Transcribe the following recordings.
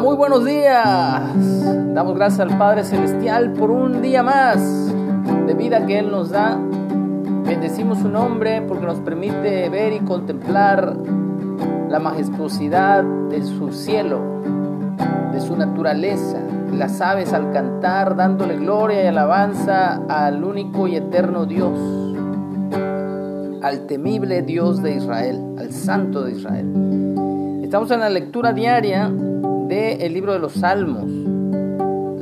Muy buenos días. Damos gracias al Padre Celestial por un día más de vida que Él nos da. Bendecimos su nombre porque nos permite ver y contemplar la majestuosidad de su cielo, de su naturaleza. Las aves al cantar, dándole gloria y alabanza al único y eterno Dios, al temible Dios de Israel, al Santo de Israel. Estamos en la lectura diaria del libro de los Salmos,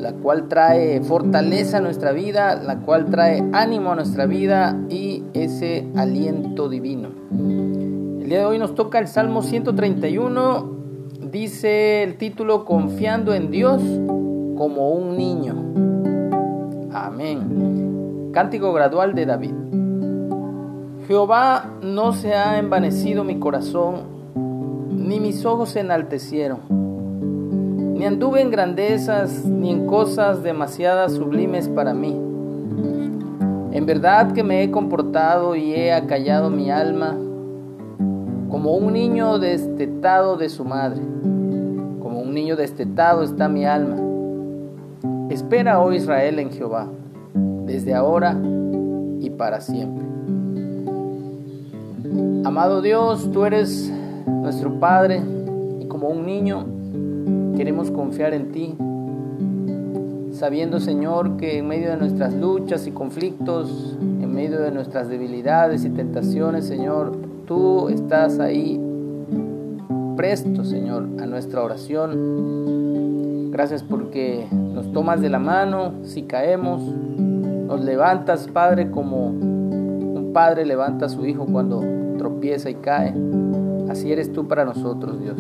la cual trae fortaleza a nuestra vida, la cual trae ánimo a nuestra vida y ese aliento divino. El día de hoy nos toca el Salmo 131, dice el título Confiando en Dios como un niño. Amén. Cántico gradual de David. Jehová no se ha envanecido mi corazón, ni mis ojos se enaltecieron, ni anduve en grandezas, ni en cosas demasiadas sublimes para mí. En verdad que me he comportado y he acallado mi alma como un niño destetado de su madre. Como un niño destetado está mi alma. Espera, oh Israel, en Jehová, desde ahora y para siempre. Amado Dios, tú eres nuestro Padre y como un niño queremos confiar en ti, sabiendo Señor que en medio de nuestras luchas y conflictos, en medio de nuestras debilidades y tentaciones, Señor, tú estás ahí presto, Señor, a nuestra oración. Gracias porque nos tomas de la mano si caemos, nos levantas, Padre, como un padre levanta a su hijo cuando tropieza y cae. Así eres tú para nosotros, Dios.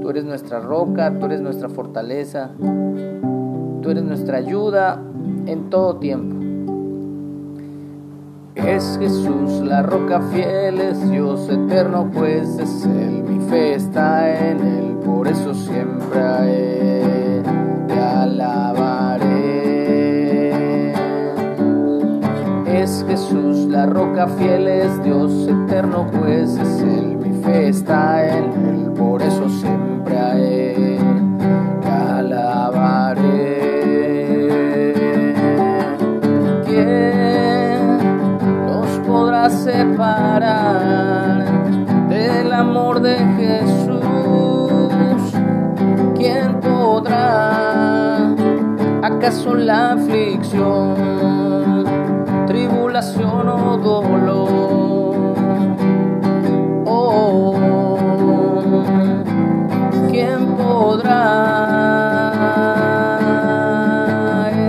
Tú eres nuestra roca, tú eres nuestra fortaleza, tú eres nuestra ayuda en todo tiempo. Es Jesús la roca fiel, es Dios eterno, pues es Él, mi fe está en Él, por eso siempre te alabaré. Es Jesús la roca fiel, es Dios eterno, pues es Él fe está en Él, por eso separar del amor de Jesús? ¿Quién podrá? ¿Acaso la aflicción, tribulación o dolor? ¿quién podrá?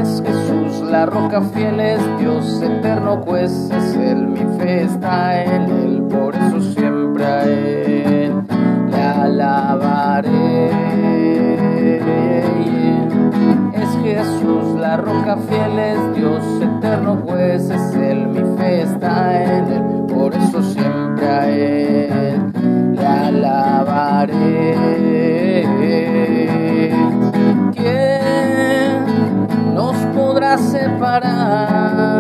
Es Jesús, la roca fiel es Dios eterno, pues es está en Él, por eso siempre a Él le alabaré. Es Jesús, la roca fiel es Dios eterno, pues es Él, mi fe está en Él, por eso siempre a Él le alabaré. separar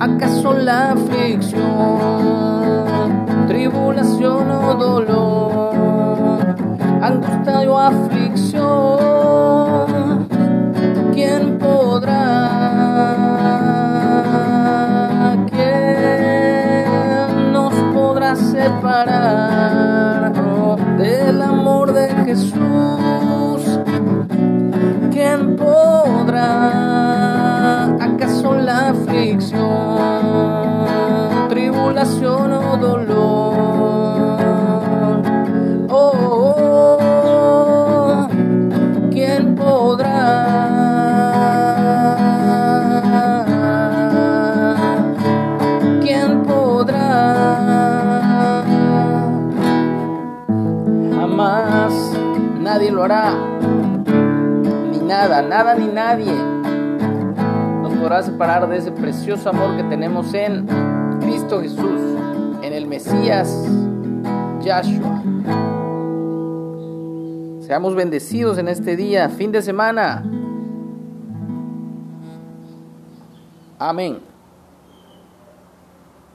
¿Acaso la aflicción, tribulación o dolor, angustia o aflicción? ¿Quién podrá? ¿Quién nos podrá separar? del amor de Jesús. Tribulación o dolor? Oh, oh, oh. ¿quién podrá? nadie lo hará. Ni nada, nada ni nadie separar de ese precioso amor que tenemos en Cristo Jesús, en el Mesías Yahshua. Seamos bendecidos en este día, fin de semana. Amén.